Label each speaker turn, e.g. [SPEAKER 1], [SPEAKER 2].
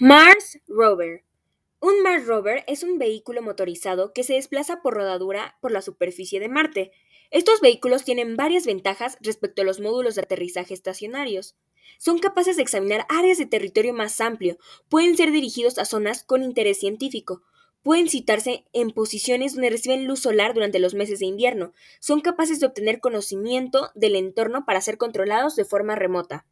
[SPEAKER 1] Mars Rover. Un Mars Rover es un vehículo motorizado que se desplaza por rodadura por la superficie de Marte. Estos vehículos tienen varias ventajas respecto a los módulos de aterrizaje estacionarios. Son capaces de examinar áreas de territorio más amplio, pueden ser dirigidos a zonas con interés científico, pueden citarse en posiciones donde reciben luz solar durante los meses de invierno, son capaces de obtener conocimiento del entorno para ser controlados de forma remota.